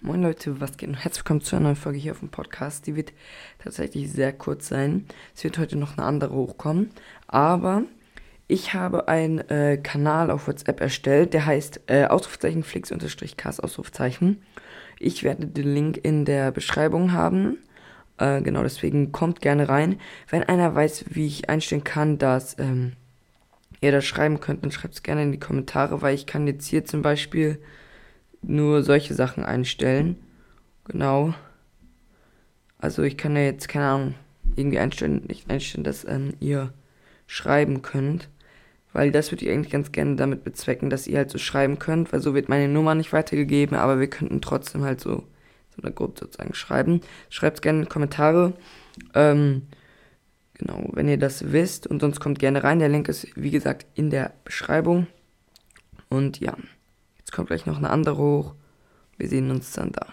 Moin Leute, was geht herzlich willkommen zu einer neuen Folge hier auf dem Podcast. Die wird tatsächlich sehr kurz sein. Es wird heute noch eine andere hochkommen. Aber ich habe einen äh, Kanal auf WhatsApp erstellt, der heißt äh, Ausrufezeichen Flix Cast Ausrufezeichen. Ich werde den Link in der Beschreibung haben. Äh, genau deswegen kommt gerne rein. Wenn einer weiß, wie ich einstellen kann, dass ähm, ihr das schreiben könnt, dann schreibt es gerne in die Kommentare, weil ich kann jetzt hier zum Beispiel nur solche Sachen einstellen. Genau. Also ich kann ja jetzt, keine Ahnung, irgendwie einstellen, nicht einstellen, dass ähm, ihr schreiben könnt. Weil das würde ich eigentlich ganz gerne damit bezwecken, dass ihr halt so schreiben könnt, weil so wird meine Nummer nicht weitergegeben, aber wir könnten trotzdem halt so, so eine Gruppe sozusagen schreiben. Schreibt gerne in die Kommentare. Ähm, genau, wenn ihr das wisst und sonst kommt gerne rein. Der Link ist, wie gesagt, in der Beschreibung. Und ja. Jetzt kommt gleich noch eine andere hoch. Wir sehen uns dann da.